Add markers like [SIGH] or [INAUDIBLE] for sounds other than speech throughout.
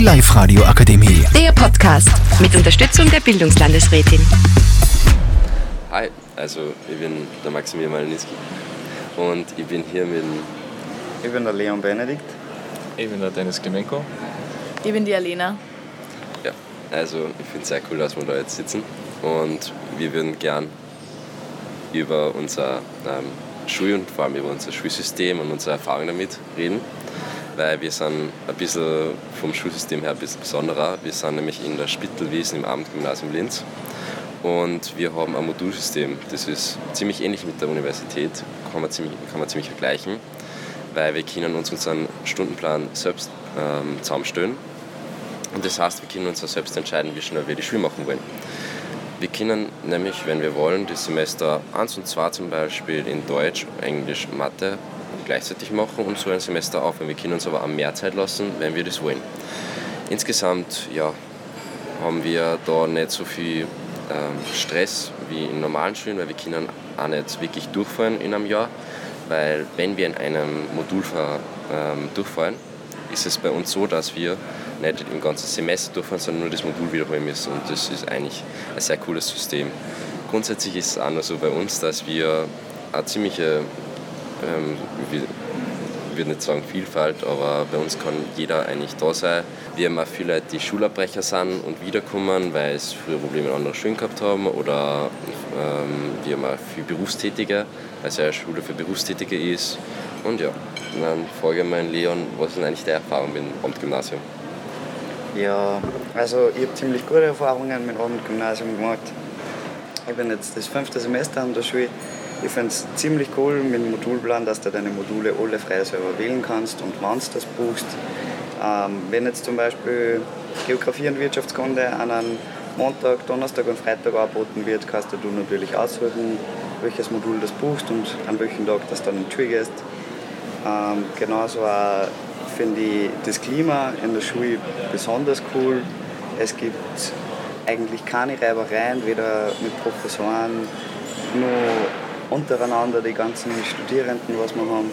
Die Live-Radio Akademie. Der Podcast mit Unterstützung der Bildungslandesrätin. Hi, also ich bin der Maximilian Maliniski und ich bin hier mit dem Ich bin der Leon Benedikt. Ich bin der Dennis Klemenko. Ich bin die Alena. Ja, also ich finde es sehr cool, dass wir da jetzt sitzen und wir würden gern über unser ähm, Schul- und vor allem über unser Schulsystem und unsere Erfahrungen damit reden, weil wir sind ein bisschen vom Schulsystem her ein bisschen besonderer. Wir sind nämlich in der Spittelwiesen im Abendgymnasium Linz und wir haben ein Modulsystem. Das ist ziemlich ähnlich mit der Universität, kann man ziemlich, kann man ziemlich vergleichen, weil wir können uns unseren Stundenplan selbst ähm, zusammenstellen und das heißt, wir können uns auch selbst entscheiden, wie schnell wir die Schule machen wollen. Wir können nämlich, wenn wir wollen, das Semester 1 und 2 zum Beispiel in Deutsch, Englisch, Mathe gleichzeitig machen und so ein Semester aufhören. Wir können uns aber auch mehr Zeit lassen, wenn wir das wollen. Insgesamt ja, haben wir da nicht so viel ähm, Stress wie in normalen Schulen, weil wir können auch nicht wirklich durchfallen in einem Jahr, weil wenn wir in einem Modul ähm, durchfallen, ist es bei uns so, dass wir nicht im ganzen Semester durchfahren, sondern nur das Modul wiederholen müssen. Und das ist eigentlich ein sehr cooles System. Grundsätzlich ist es auch noch so bei uns, dass wir eine ziemliche, ähm, ich würde nicht sagen Vielfalt, aber bei uns kann jeder eigentlich da sein. Wir haben auch viele Leute, die Schulabbrecher sind und wiederkommen, weil sie früher Probleme in anderen Schulen gehabt haben. Oder ähm, wir haben auch viele Berufstätige, weil es ja eine Schule für Berufstätige ist. Und ja, dann frage ich mal Leon, was ist eigentlich deine Erfahrung mit dem Abendgymnasium? Ja, also ich habe ziemlich gute Erfahrungen mit dem Abendgymnasium gemacht. Ich bin jetzt das fünfte Semester an der Schule. Ich finde es ziemlich cool mit dem Modulplan, dass du deine Module alle frei selber wählen kannst und wann du das buchst. Ähm, wenn jetzt zum Beispiel Geografie und Wirtschaftskunde an einem Montag, Donnerstag und Freitag angeboten wird, kannst du natürlich aussuchen, welches Modul das buchst und an welchem Tag das dann in die gehst. Ähm, genauso finde ich das Klima in der Schule besonders cool. Es gibt eigentlich keine Reibereien, weder mit Professoren, nur untereinander die ganzen Studierenden, was wir haben.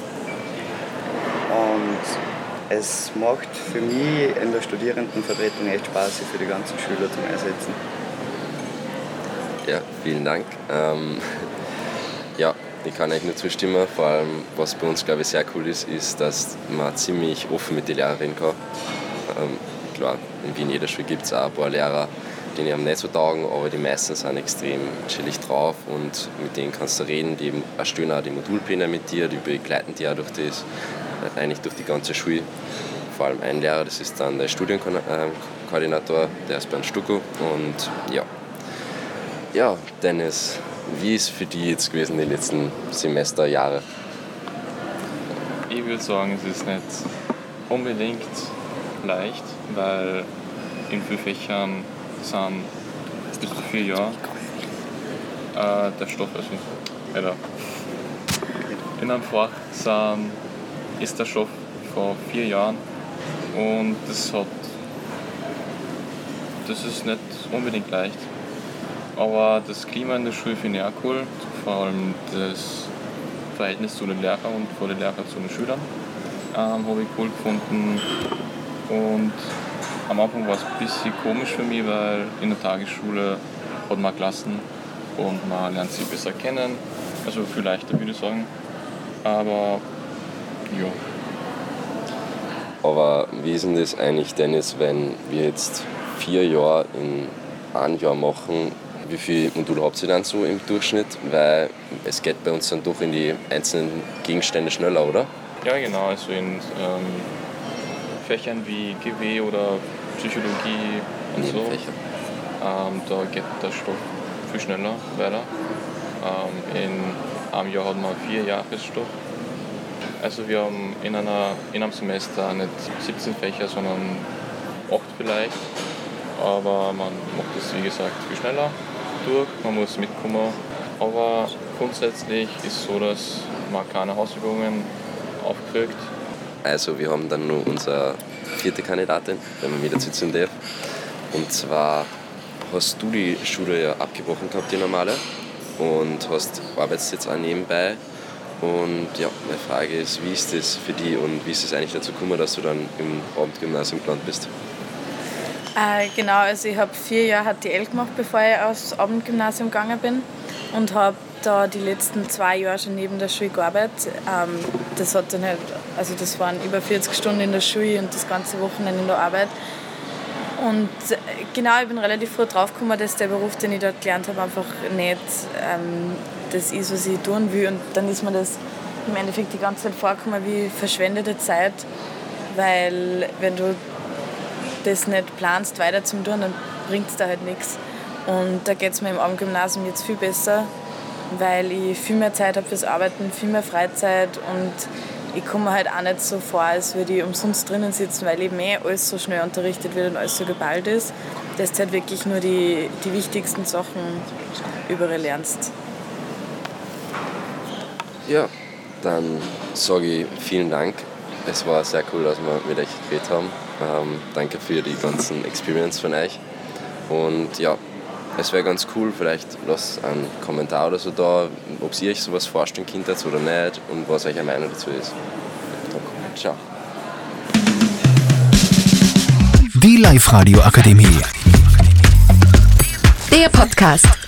Und es macht für mich in der Studierendenvertretung echt Spaß, sich für die ganzen Schüler zu einsetzen. Ja, vielen Dank. Ähm, [LAUGHS] ja, ich kann euch nur zustimmen. Vor allem, was bei uns, glaube ich, sehr cool ist, ist, dass man ziemlich offen mit den Lehrerinnen kann. Ähm, klar, in jeder Schule gibt es auch ein paar Lehrer, die haben nicht so taugen, aber die meisten sind extrem chillig drauf und mit denen kannst du reden. Die erstellen auch die Modulpläne mit dir, die begleiten dich auch durch das, eigentlich durch die ganze Schule. Vor allem ein Lehrer, das ist dann der Studienkoordinator, der ist beim Stucco und ja. Ja, Dennis, wie ist für dich jetzt gewesen die letzten Semesterjahre? Ich würde sagen, es ist nicht unbedingt leicht, weil in vielen Fächern sind bis zu vier Jahre äh, der Stoff, also oder in einem Fach sind, ist der Stoff vor vier Jahren und das hat das ist nicht unbedingt leicht. Aber das Klima in der Schule finde ich auch cool, vor allem das Verhältnis zu den Lehrern und von den Lehrern zu den Schülern ähm, habe ich cool gefunden. Und am Anfang war es ein bisschen komisch für mich, weil in der Tagesschule hat man Klassen und man lernt sie besser kennen. Also viel leichter würde ich sagen. Aber ja. Aber wie ist denn das eigentlich, Dennis, wenn wir jetzt vier Jahre in ein Jahr machen? Wie viele Module habt ihr dann so im Durchschnitt? Weil es geht bei uns dann doch in die einzelnen Gegenstände schneller, oder? Ja, genau. Also in ähm, Fächern wie GW oder Psychologie und so, ähm, da geht der Stoff viel schneller weiter. Ähm, in einem Jahr hat man vier Jahresstoff. Also wir haben in, einer, in einem Semester nicht 17 Fächer, sondern 8 vielleicht. Aber man macht das wie gesagt viel schneller durch, man muss mitkommen. Aber grundsätzlich ist es so, dass man keine Hausübungen aufkriegt. Also wir haben dann noch unsere vierte Kandidatin, wenn man wieder sitzen darf. Und zwar hast du die Schule ja abgebrochen gehabt, die normale, und hast arbeitest jetzt auch nebenbei. Und ja, meine Frage ist, wie ist das für dich und wie ist es eigentlich dazu gekommen, dass du dann im Abendgymnasium gelandet bist? Äh, genau, also ich habe vier Jahre HTL gemacht, bevor ich aufs Abendgymnasium gegangen bin und habe da die letzten zwei Jahre schon neben der Schule gearbeitet. Ähm, das hat dann halt, also das waren über 40 Stunden in der Schule und das ganze Wochenende in der Arbeit. Und äh, genau, ich bin relativ früh draufgekommen, dass der Beruf, den ich dort gelernt habe, einfach nicht ähm, das ist, was ich tun will. Und dann ist mir das im Endeffekt die ganze Zeit vorgekommen wie verschwendete Zeit, weil wenn du das nicht planst, weiter zu tun, dann bringt es da halt nichts. Und da geht es mir im Abendgymnasium jetzt viel besser, weil ich viel mehr Zeit habe fürs Arbeiten, viel mehr Freizeit und ich komme halt auch nicht so vor, als würde ich umsonst drinnen sitzen, weil eben eh alles so schnell unterrichtet wird und alles so geballt ist, dass du halt wirklich nur die, die wichtigsten Sachen überall lernst. Ja, dann sage ich vielen Dank. Es war sehr cool, dass wir mit euch geredet haben. Ähm, danke für die ganzen Experience von euch. Und ja, es wäre ganz cool, vielleicht lasst einen Kommentar oder so da, ob ihr euch sowas vorstellen könnt oder nicht und was eure Meinung dazu ist. Ciao. Die Live-Radio Akademie. Der Podcast.